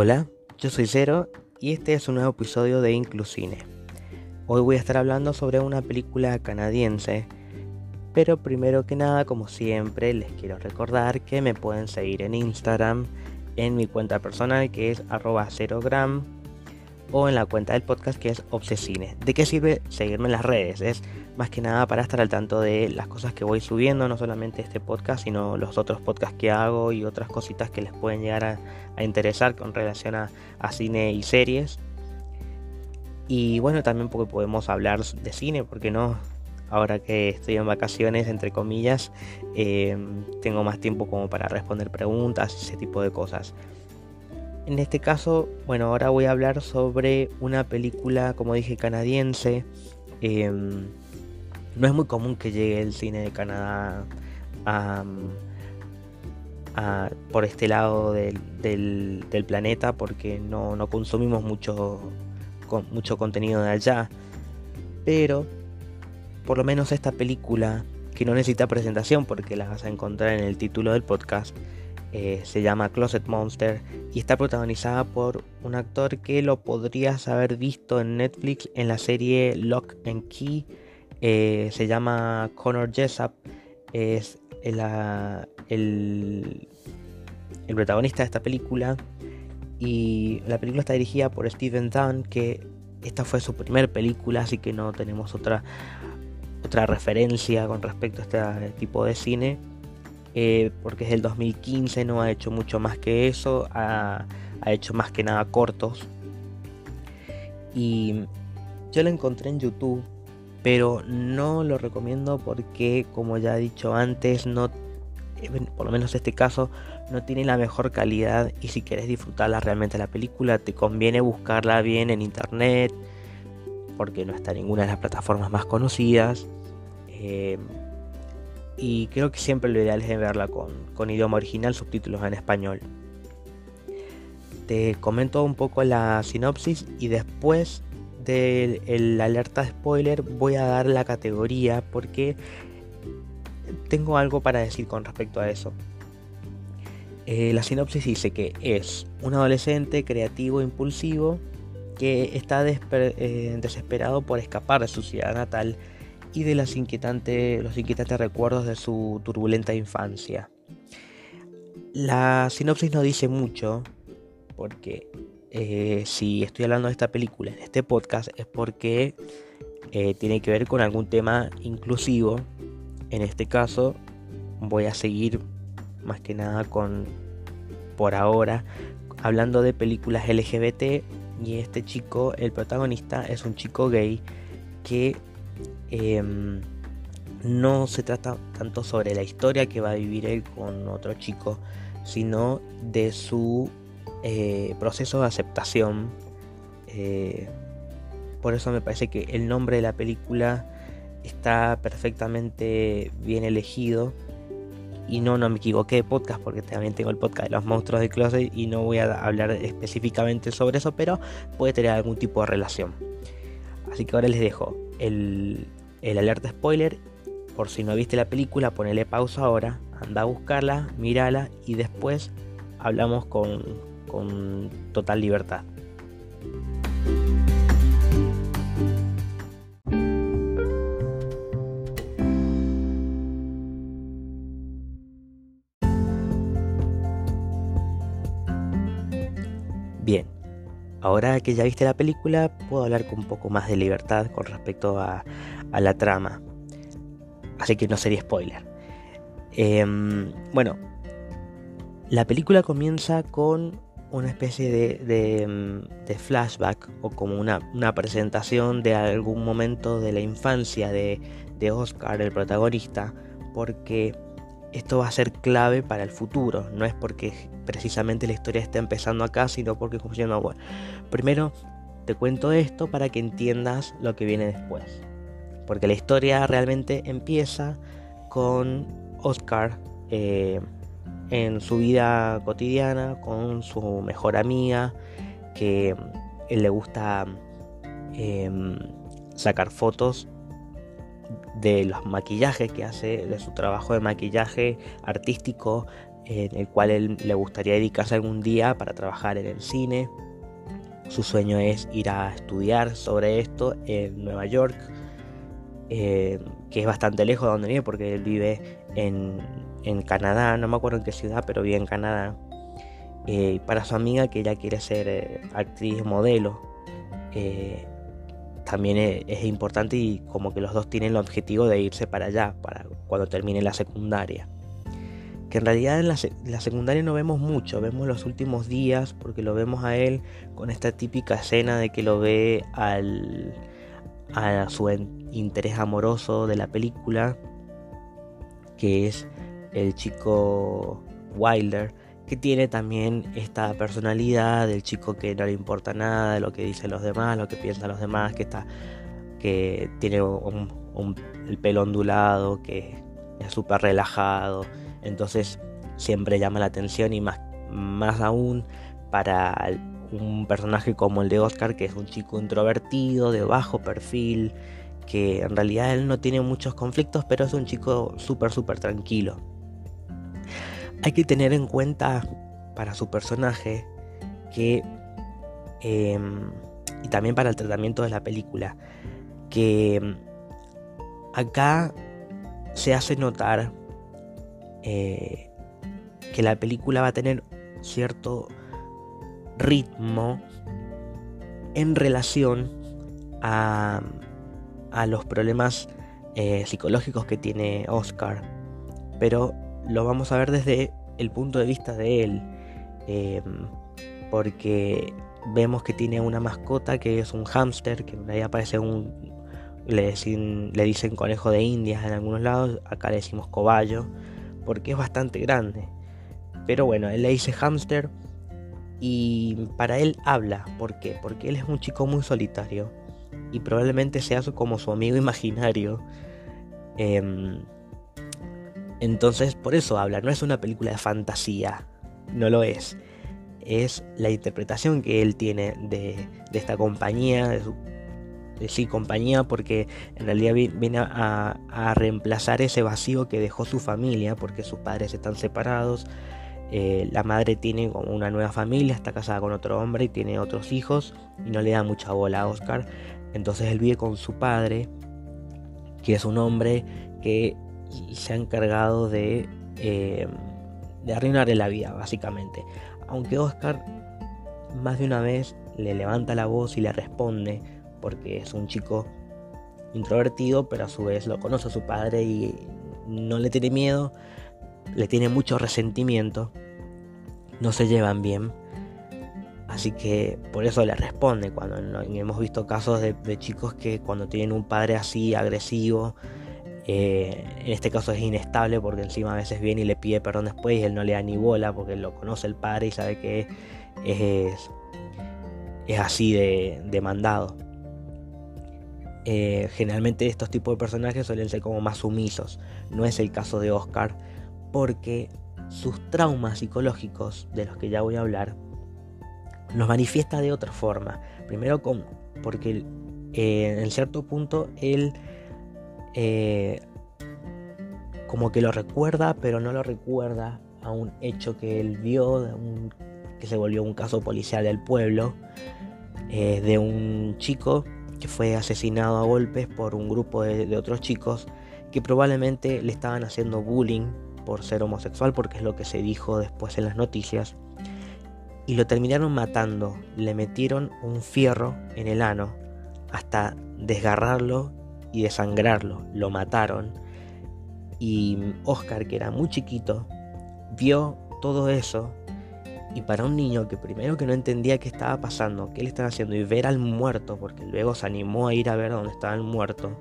Hola, yo soy Cero y este es un nuevo episodio de Inclusine. Hoy voy a estar hablando sobre una película canadiense, pero primero que nada, como siempre, les quiero recordar que me pueden seguir en Instagram, en mi cuenta personal que es arroba o en la cuenta del podcast que es Obsesine. ¿De qué sirve seguirme en las redes? Es más que nada para estar al tanto de las cosas que voy subiendo, no solamente este podcast, sino los otros podcasts que hago y otras cositas que les pueden llegar a, interesar con relación a, cine y series. Y bueno, también porque podemos hablar de cine, porque no, ahora que estoy en vacaciones, entre comillas, eh, tengo más tiempo como para responder preguntas, ese tipo de cosas. En este caso, bueno, ahora voy a hablar sobre una película, como dije, canadiense. Em, no es muy común que llegue el cine de Canadá por este lado del, planeta porque no, consumimos mucho, mucho contenido de allá. Pero por lo menos esta película, que no necesita presentación porque la vas a encontrar en el título del podcast, eh, se llama Closet Monster y está protagonizada por un actor que lo podrías haber visto en Netflix en la serie Lock and Key. Eh, se llama Connor Jessup. Es el, el, el, protagonista de esta película. Y la película está dirigida por Steven Dunn, que esta fue su primer película, así que no tenemos otra, otra referencia con respecto a este tipo de cine. Eh, porque es del 2015, no ha hecho mucho más que eso, ha, hecho más que nada cortos. Y yo lo encontré en YouTube, pero no lo recomiendo porque, como ya he dicho antes, no, eh, por lo menos este caso, no tiene la mejor calidad y si quieres disfrutarla realmente la película, te conviene buscarla bien en internet, porque no está en ninguna de las plataformas más conocidas. Eh, y creo que siempre lo ideal es verla con, idioma original, subtítulos en español. Te comento un poco la sinopsis y después del alerta spoiler voy a dar la categoría porque tengo algo para decir con respecto a eso. Eh, la sinopsis dice que es un adolescente creativo impulsivo que está eh, desesperado por escapar de su ciudad natal y de los inquietantes recuerdos de su turbulenta infancia. La sinopsis no dice mucho, porque eh, si estoy hablando de esta película en este podcast es porque eh, tiene que ver con algún tema inclusivo. En este caso voy a seguir más que nada con, por ahora, hablando de películas LGBT y este chico, el protagonista, es un chico gay que Em, no se trata tanto sobre la historia que va a vivir él con otro chico, sino de su eh, proceso de aceptación. Eh, por eso me parece que el nombre de la película está perfectamente bien elegido. Y no, no me equivoqué de podcast porque también tengo el podcast de los monstruos de closet y no voy a hablar específicamente sobre eso, pero puede tener algún tipo de relación. Así que ahora les dejo el, el alerta spoiler. Por si no viste la película, ponele pausa ahora, anda a buscarla, mírala y después hablamos con, con total libertad. Bien, ahora que ya viste la película, puedo hablar con un poco más de libertad con respecto a, a la trama. Así que no sería spoiler. Em, bueno, la película comienza con una especie de, em, de, flashback o como una, una, presentación de algún momento de la infancia de, de, Oscar, el protagonista, porque esto va a ser clave para el futuro. No es porque precisamente la historia está empezando acá, sino porque como bueno, primero te cuento esto para que entiendas lo que viene después porque la historia realmente empieza con Oscar eh, en su vida cotidiana con su mejor amiga, que él le gusta em, sacar fotos de los maquillajes que hace, de su trabajo de maquillaje artístico en el cual él le gustaría dedicarse algún día para trabajar en el cine. Su sueño es ir a estudiar sobre esto en Nueva York, eh, que es bastante lejos de donde vive porque él vive en, Canadá, no me acuerdo en qué ciudad, pero vive en Canadá. Eh, para su amiga que ella quiere ser eh, actriz modelo, también es, importante y como que los dos tienen el objetivo de irse para allá, para cuando termine la secundaria. Que en realidad en la, secundaria no vemos mucho, vemos los últimos días porque lo vemos a él con esta típica escena de que lo ve al, a su interés amoroso de la película, que es el chico Wilder, que tiene también esta personalidad del chico que no le importa nada de lo que dicen los demás, lo que piensan los demás, que está que tiene el pelo ondulado, que es súper relajado, entonces siempre llama la atención y más, más aún para un personaje como el de Oscar, que es un chico introvertido, de bajo perfil, que en realidad él no tiene muchos conflictos, pero es un chico súper, súper tranquilo. Hay que tener en cuenta para su personaje que, em, y también para el tratamiento de la película, que em, acá se hace notar eh, que la película va a tener cierto ritmo en relación a, a los problemas eh, psicológicos que tiene Oscar. Pero lo vamos a ver desde el punto de vista de él. Em, porque vemos que tiene una mascota que es un hámster, que en realidad parece un... Le, le dicen conejo de indias en algunos lados, acá le decimos cobayo, porque es bastante grande. Pero bueno, él le dice hámster y para él habla. ¿Por qué? Porque él es un chico muy solitario y probablemente sea como su amigo imaginario. Em, entonces, por eso habla. No es una película de fantasía. No lo es. Es la interpretación que él tiene de, esta compañía, de su sí, compañía, porque en realidad viene a, reemplazar ese vacío que dejó su familia, porque sus padres están separados. Eh, la madre tiene como una nueva familia, está casada con otro hombre y tiene otros hijos y no le da mucha bola a Oscar. Entonces él vive con su padre, que es un hombre que se ha encargado de, eh, de arruinarle la vida, básicamente. Aunque Oscar más de una vez le levanta la voz y le responde, porque es un chico introvertido, pero a su vez lo conoce a su padre y no le tiene miedo, le tiene mucho resentimiento, no se llevan bien. Así que por eso le responde. Cuando hemos visto casos de, chicos que cuando tienen un padre así agresivo, eh, en este caso es inestable porque encima a veces viene y le pide perdón después y él no le da ni bola porque lo conoce el padre y sabe que es, es así de demandado. Eh, generalmente estos tipos de personajes suelen ser como más sumisos. No es el caso de Oscar, porque sus traumas psicológicos, de los que ya voy a hablar, los manifiesta de otra forma. Primero con, porque eh, en cierto punto él eh, como que lo recuerda, pero no lo recuerda a un hecho que él vio, que se volvió un caso policial del pueblo, de un chico que fue asesinado a golpes por un grupo de, otros chicos que probablemente le estaban haciendo bullying por ser homosexual, porque es lo que se dijo después en las noticias, y lo terminaron matando, le metieron un fierro en el ano hasta desgarrarlo y desangrarlo, lo mataron. Y Oscar, que era muy chiquito, vio todo eso y para un niño que primero que no entendía qué estaba pasando, qué le estaban haciendo y ver al muerto, porque luego se animó a ir a ver dónde estaba el muerto,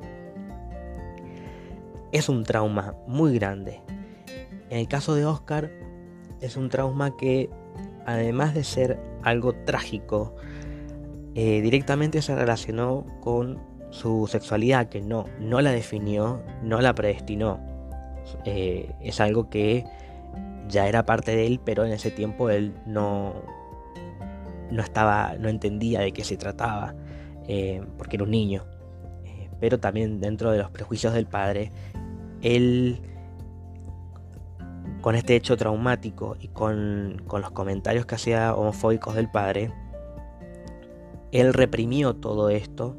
es un trauma muy grande. En el caso de Oscar, es un trauma que, además de ser algo trágico, eh, directamente se relacionó con su sexualidad, que no, no la definió, no la predestinó. Eh, es algo que ya era parte de él, pero en ese tiempo él no, no estaba, no entendía de qué se trataba, eh, porque era un niño. Eh, pero también dentro de los prejuicios del padre, él con este hecho traumático y con, con los comentarios que hacía homofóbicos del padre, él reprimió todo esto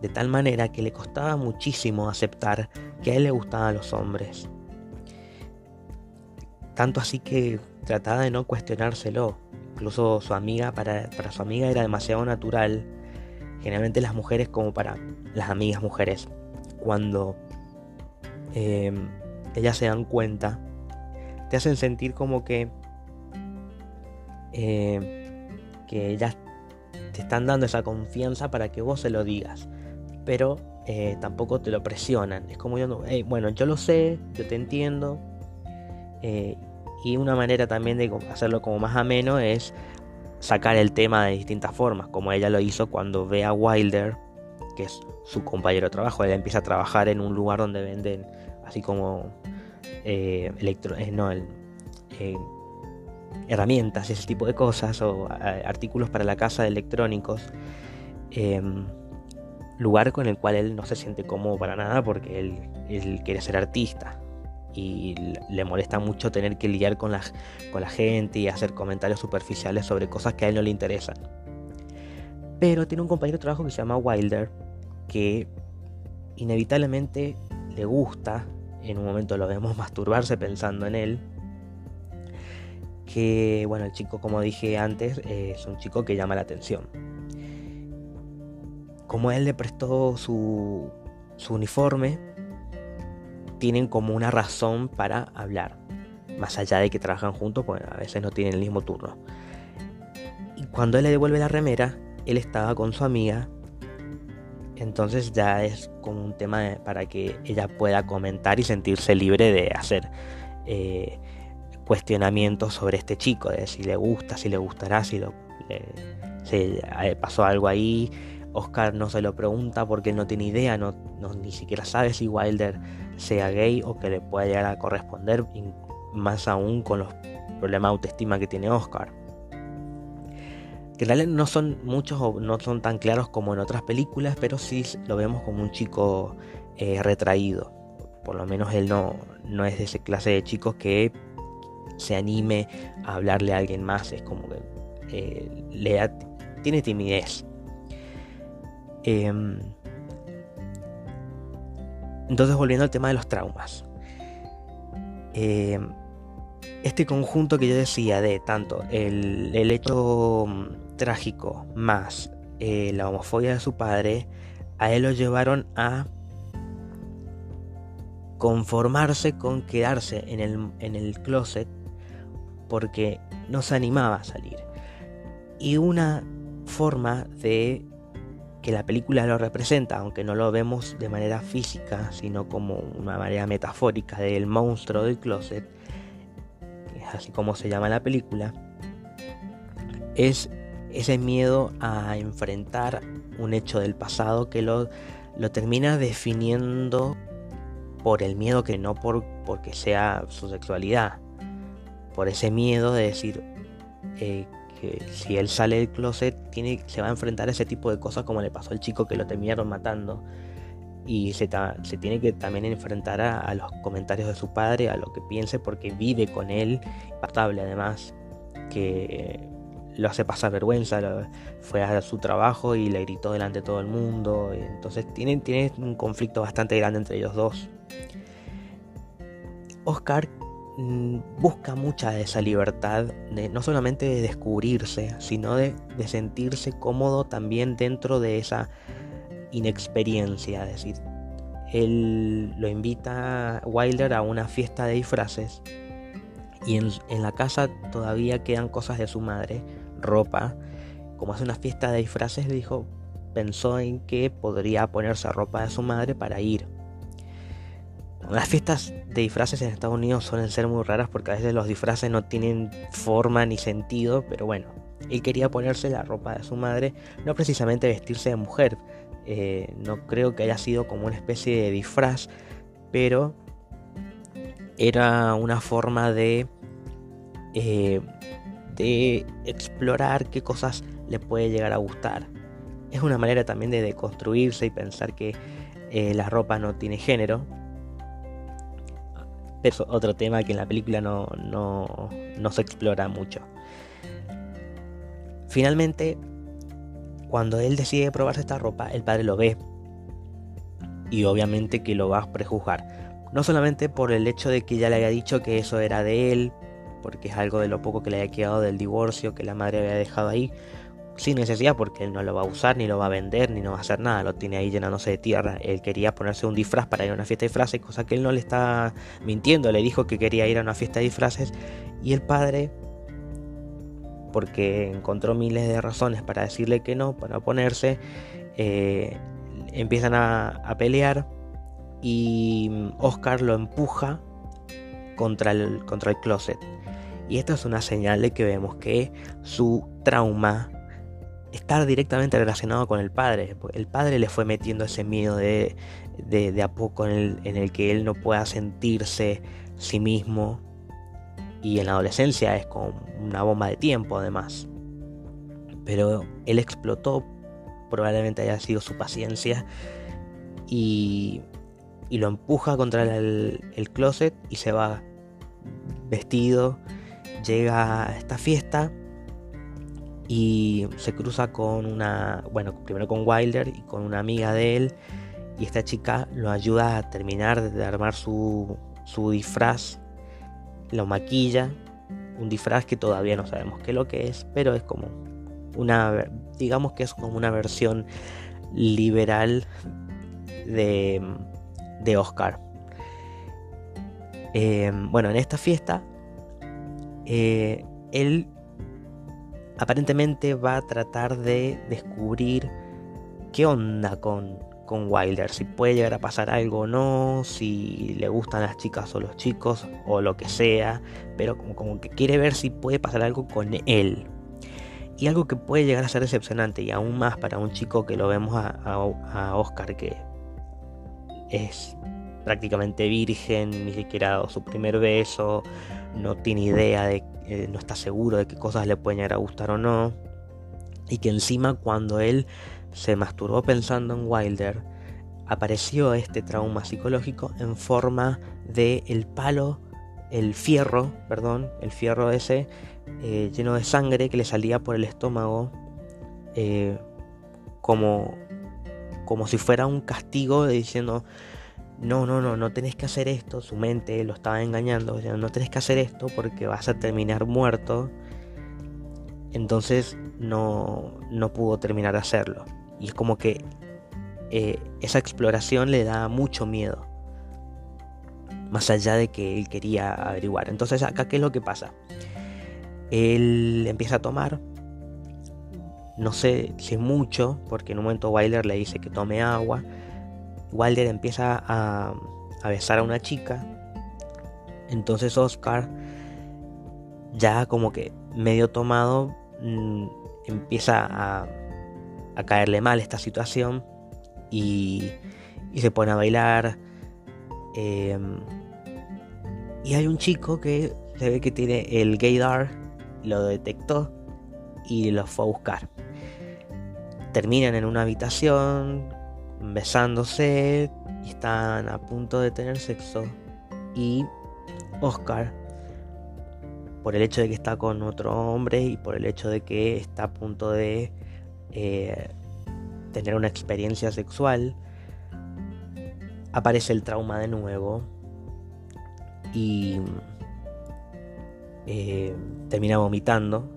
de tal manera que le costaba muchísimo aceptar que a él le gustaban los hombres. Tanto así que trataba de no cuestionárselo. Incluso su amiga, para, su amiga era demasiado natural. Generalmente las mujeres, como para las amigas mujeres, cuando em, ellas se dan cuenta, te hacen sentir como que, em, que ellas te están dando esa confianza para que vos se lo digas pero eh, tampoco te lo presionan. Es como yo, bueno, yo lo sé, yo te entiendo. Eh, y una manera también de hacerlo como más ameno es sacar el tema de distintas formas, como ella lo hizo cuando ve a Wilder, que es su compañero de trabajo. Ella empieza a trabajar en un lugar donde venden así como eh, electro, no, herramientas ese tipo de cosas o artículos para la casa de electrónicos. Lugar con el cual él no se siente cómodo para nada porque él, quiere ser artista y le molesta mucho tener que lidiar con la, con la gente y hacer comentarios superficiales sobre cosas que a él no le interesan. Pero tiene un compañero de trabajo que se llama Wilder que inevitablemente le gusta, en un momento lo vemos masturbarse pensando en él, que bueno, el chico como dije antes es un chico que llama la atención como él le prestó su, uniforme, tienen como una razón para hablar. Más allá de que trabajan juntos, pues a veces no tienen el mismo turno. Y cuando él le devuelve la remera, él estaba con su amiga. Entonces ya es como un tema para que ella pueda comentar y sentirse libre de hacer eh, cuestionamientos sobre este chico, de si le gusta, si le gustará, si, lo, pasó algo ahí, Oscar no se lo pregunta porque no tiene idea, no, ni siquiera sabe si Wilder sea gay o que le pueda llegar a corresponder, más aún con los problemas de autoestima que tiene Oscar. Que en realidad no son muchos o no son tan claros como en otras películas, pero sí lo vemos como un chico eh, retraído. Por lo menos él no, no es de esa clase de chicos que se anime a hablarle a alguien más. Es como que eh, le tiene timidez. Em, entonces volviendo al tema de los traumas. Em, este conjunto que yo decía de tanto el, hecho mm, trágico más eh, la homofobia de su padre, a él lo llevaron a conformarse con quedarse en el, en el closet porque no se animaba a salir. Y una forma de que la película lo representa, aunque no lo vemos de manera física, sino como una manera metafórica del monstruo del closet, que es así como se llama la película, es ese miedo a enfrentar un hecho del pasado que lo, lo termina definiendo por el miedo que no por porque sea su sexualidad, por ese miedo de decir eh, que si él sale del closet tiene, se va a enfrentar a ese tipo de cosas como le pasó al chico que lo terminaron matando. Y se, se tiene que también enfrentar a, los comentarios de su padre, a lo que piense, porque vive con él, patable además, que lo hace pasar vergüenza, fue a su trabajo y le gritó delante de todo el mundo. Entonces tiene, tiene un conflicto bastante grande entre ellos dos. Oscar busca mucha de esa libertad, no solamente de descubrirse, sino de, sentirse cómodo también dentro de esa inexperiencia. Es decir, él lo invita Wilder a una fiesta de disfraces y en, en, la casa todavía quedan cosas de su madre, ropa. Como hace una fiesta de disfraces, dijo, pensó en que podría ponerse ropa de su madre para ir las fiestas de disfraces en Estados Unidos suelen ser muy raras porque a veces los disfraces no tienen forma ni sentido, pero bueno, él quería ponerse la ropa de su madre, no precisamente vestirse de mujer, eh, no creo que haya sido como una especie de disfraz, pero era una forma de, eh, de explorar qué cosas le puede llegar a gustar. Es una manera también de deconstruirse y pensar que eh, la ropa no tiene género, Pero otro tema que en la película no, no, no se explora mucho. Finalmente, cuando él decide probarse esta ropa, el padre lo ve. Y obviamente que lo va a prejuzgar. No solamente por el hecho de que ya le haya dicho que eso era de él, porque es algo de lo poco que le haya quedado del divorcio que la madre había dejado ahí, sin necesidad porque él no lo va a usar, ni lo va a vender, ni no va a hacer nada, lo tiene ahí llenándose de tierra. Él quería ponerse un disfraz para ir a una fiesta de disfraces, cosa que él no le está mintiendo, le dijo que quería ir a una fiesta de disfraces y el padre, porque encontró miles de razones para decirle que no, para oponerse, eh, empiezan a, pelear y Oscar lo empuja contra el, contra el closet. Y esto es una señal de que vemos que su trauma está directamente relacionado con el padre. El padre le fue metiendo ese miedo de, de, a poco en el, en el, que él no pueda sentirse sí mismo. Y en la adolescencia es como una bomba de tiempo además. Pero él explotó, probablemente haya sido su paciencia. Y, y lo empuja contra el, el closet y se va vestido. Llega a esta fiesta y se cruza con una, bueno, primero con Wilder y con una amiga de él y esta chica lo ayuda a terminar de armar su, su disfraz, lo maquilla, un disfraz que todavía no sabemos qué es lo que es, pero es como una, digamos que es como una versión liberal de, de Oscar. Eh, bueno, en esta fiesta, eh, él aparentemente va a tratar de descubrir qué onda con, con Wilder, si puede llegar a pasar algo o no, si le gustan las chicas o los chicos o lo que sea, pero como, como que quiere ver si puede pasar algo con él. Y algo que puede llegar a ser decepcionante y aún más para un chico que lo vemos a, a, Oscar que es prácticamente virgen, ni siquiera dado su primer beso, no tiene idea de eh, no está seguro de qué cosas le pueden llegar a gustar o no. Y que encima cuando él se masturbó pensando en Wilder, apareció este trauma psicológico en forma de el palo, el fierro, perdón, el fierro ese eh, lleno de sangre que le salía por el estómago eh, como, como si fuera un castigo diciendo no, no, no, no tenés que hacer esto, su mente lo estaba engañando, no tenés que hacer esto porque vas a terminar muerto. Entonces no, no pudo terminar de hacerlo. Y es como que eh, esa exploración le da mucho miedo. Más allá de que él quería averiguar. Entonces acá, ¿qué es lo que pasa? Él empieza a tomar. No sé si mucho, porque en un momento Wilder le dice que tome agua Wilder empieza a, besar a una chica. Entonces Oscar, ya como que medio tomado, mm, empieza a, caerle mal esta situación y, se pone a bailar. Em, y hay un chico que se ve que tiene el gaydar, lo detectó y lo fue a buscar. Terminan en una habitación besándose y están a punto de tener sexo. Y Oscar, por el hecho de que está con otro hombre y por el hecho de que está a punto de eh, tener una experiencia sexual, aparece el trauma de nuevo y eh, termina vomitando.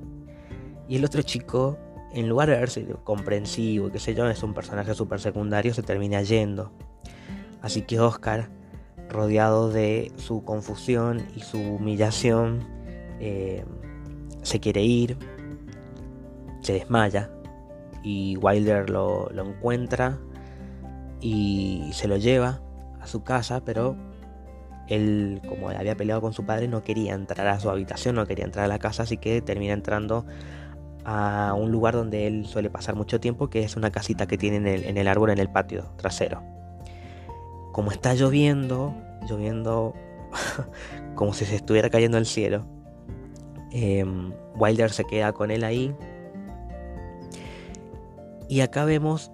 Y el otro chico en lugar de verse comprensivo, qué sé yo, es un personaje súper secundario, se termina yendo. Así que Oscar, rodeado de su confusión y su humillación, eh, se quiere ir, se desmaya y Wilder lo, lo encuentra y se lo lleva a su casa, pero él, como había peleado con su padre, no quería entrar a su habitación, no quería entrar a la casa, así que termina entrando a un lugar donde él suele pasar mucho tiempo, que es una casita que tiene en el, árbol en el patio trasero. Como está lloviendo, lloviendo como si se estuviera cayendo el cielo, em, Wilder se queda con él ahí. Y acá vemos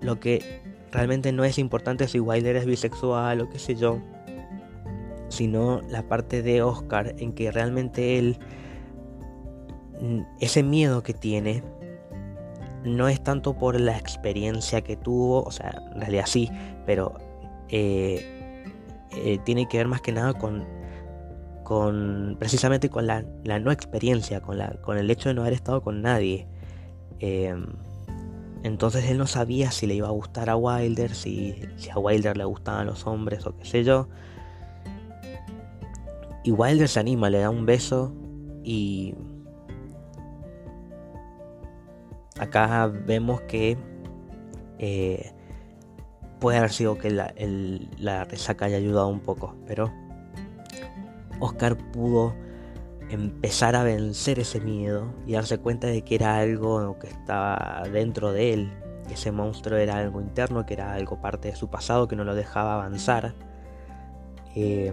lo que realmente no es importante si Wilder es bisexual o qué sé yo, sino la parte de Oscar en que realmente él, ese miedo que tiene, no es tanto por la experiencia que tuvo, o sea, en realidad sí, pero eh, eh, tiene que ver más que nada con, con precisamente con la, no experiencia, con, la, con el hecho de no haber estado con nadie. Em, entonces él no sabía si le iba a gustar a Wilder, si, si a Wilder le gustaban los hombres o qué sé yo. Y Wilder se anima, le da un beso y acá vemos que eh, puede haber sido que la, resaca haya ayudado un poco, pero Oscar pudo empezar a vencer ese miedo y darse cuenta de que era algo que estaba dentro de él, que ese monstruo era algo interno, que era algo parte de su pasado que no lo dejaba avanzar. Eh,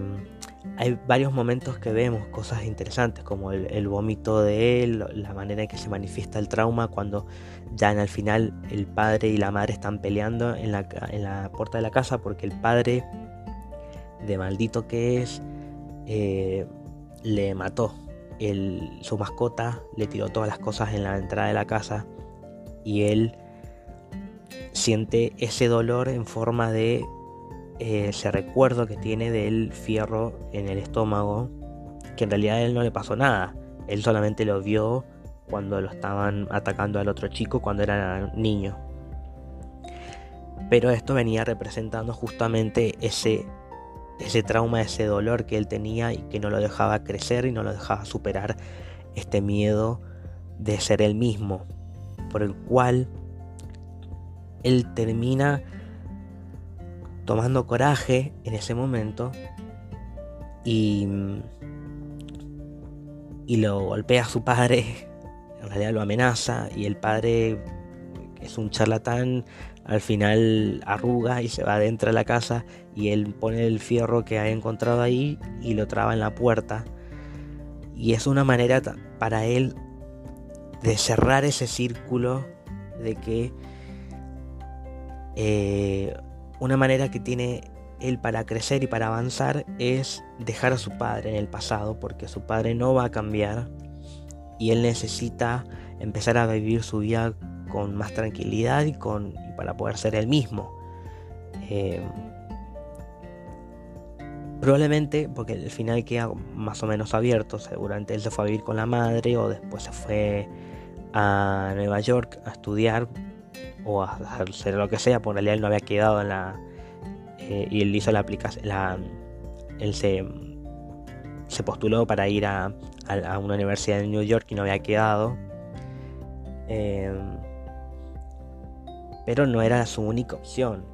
hay varios momentos que vemos cosas interesantes como el, vómito de él, la manera en que se manifiesta el trauma cuando ya en el final el padre y la madre están peleando en la, en la puerta de la casa porque el padre, de maldito que es, eh, le mató. Su mascota, le tiró todas las cosas en la entrada de la casa y él siente ese dolor en forma de ese recuerdo que tiene del fierro en el estómago, que en realidad a él no le pasó nada, él solamente lo vio cuando lo estaban atacando al otro chico cuando era niño. Pero esto venía representando justamente ese ese trauma, ese dolor que él tenía y que no lo dejaba crecer y no lo dejaba superar este miedo de ser él mismo, por el cual él termina tomando coraje en ese momento y, y lo golpea a su padre, en realidad lo amenaza y el padre es un charlatán, al final arruga y se va adentro de la casa y él pone el fierro que ha encontrado ahí y lo traba en la puerta. Y es una manera para él de cerrar ese círculo de que eh, una manera que tiene él para crecer y para avanzar es dejar a su padre en el pasado porque su padre no va a cambiar y él necesita empezar a vivir su vida con más tranquilidad y con para poder ser el mismo. Eh, probablemente porque el final queda más o menos abierto, seguramente él se fue a vivir con la madre o después se fue a Nueva York a estudiar o a hacer lo que sea, en realidad él no había quedado en la... Eh, y él hizo la aplicación, él se, se postuló para ir a, a, una universidad en New York y no había quedado. Eh, pero no era su única opción.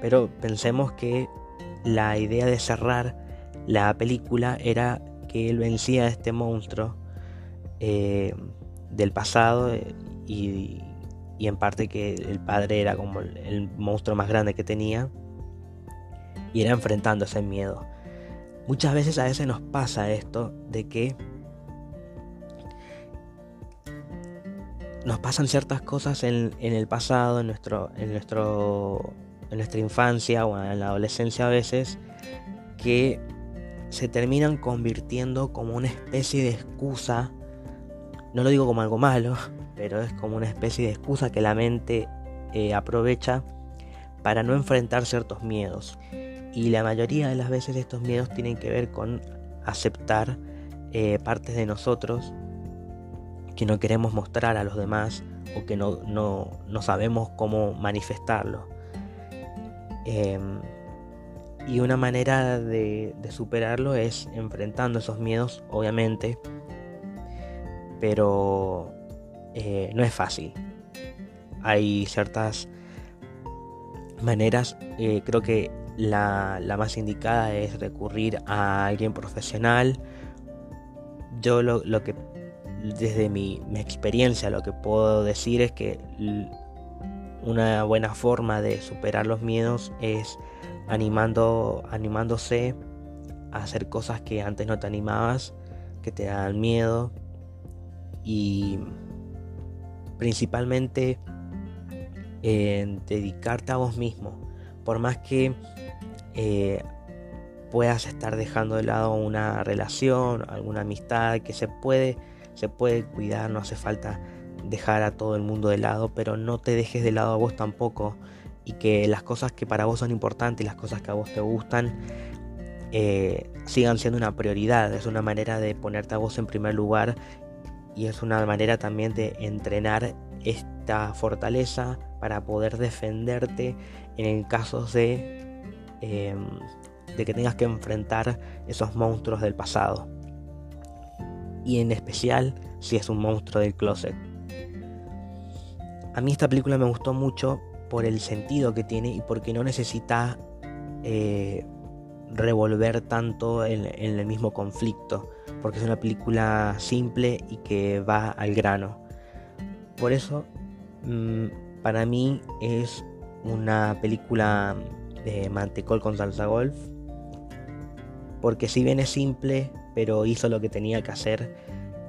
Pero pensemos que la idea de cerrar la película era que él vencía a este monstruo eh, del pasado eh, y, y, en parte que el padre era como el, monstruo más grande que tenía y era enfrentando ese miedo. Muchas veces a veces nos pasa esto de que nos pasan ciertas cosas en, el pasado, en, nuestro, en, nuestro, en nuestra infancia o en la adolescencia a veces, que se terminan convirtiendo como una especie de excusa, no lo digo como algo malo, pero es como una especie de excusa que la mente eh, aprovecha para no enfrentar ciertos miedos. Y la mayoría de las veces estos miedos tienen que ver con aceptar eh, partes de nosotros que no queremos mostrar a los demás o que no, no, sabemos cómo manifestarlo. Em, y una manera de, superarlo es enfrentando esos miedos, obviamente, pero eh, no es fácil. Hay ciertas maneras, eh, creo que la, la, más indicada es recurrir a alguien profesional. Yo lo, lo que desde mi, experiencia lo que puedo decir es que una buena forma de superar los miedos es animando, animándose a hacer cosas que antes no te animabas, que te dan miedo y principalmente en dedicarte a vos mismo. Por más que eh, puedas estar dejando de lado una relación, alguna amistad que se puede, se puede cuidar, no hace falta dejar a todo el mundo de lado, pero no te dejes de lado a vos tampoco y que las cosas que para vos son importantes las cosas que a vos te gustan eh, sigan siendo una prioridad. Es una manera de ponerte a vos en primer lugar y es una manera también de entrenar esta fortaleza para poder defenderte en casos de, em, de que tengas que enfrentar esos monstruos del pasado. Y en especial si es un monstruo del closet. A mí esta película me gustó mucho por el sentido que tiene y porque no necesita eh, revolver tanto en, el mismo conflicto, porque es una película simple y que va al grano. Por eso, mm, para mí es una película de mantecol con salsa golf, porque si bien es simple, pero hizo lo que tenía que hacer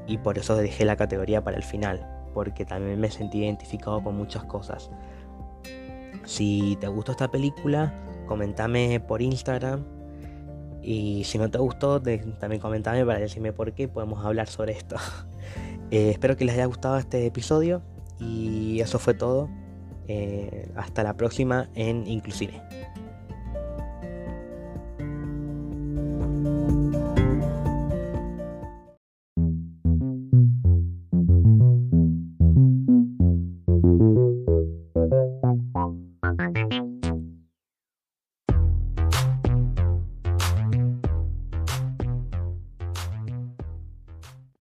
y por eso dejé la categoría para el final, porque también me sentí identificado con muchas cosas. Si te gustó esta película, comentame por Instagram y si no te gustó, también comentame para decirme por qué podemos hablar sobre esto. Eh, espero que les haya gustado este episodio y eso fue todo. Eh, hasta la próxima en Inclusive.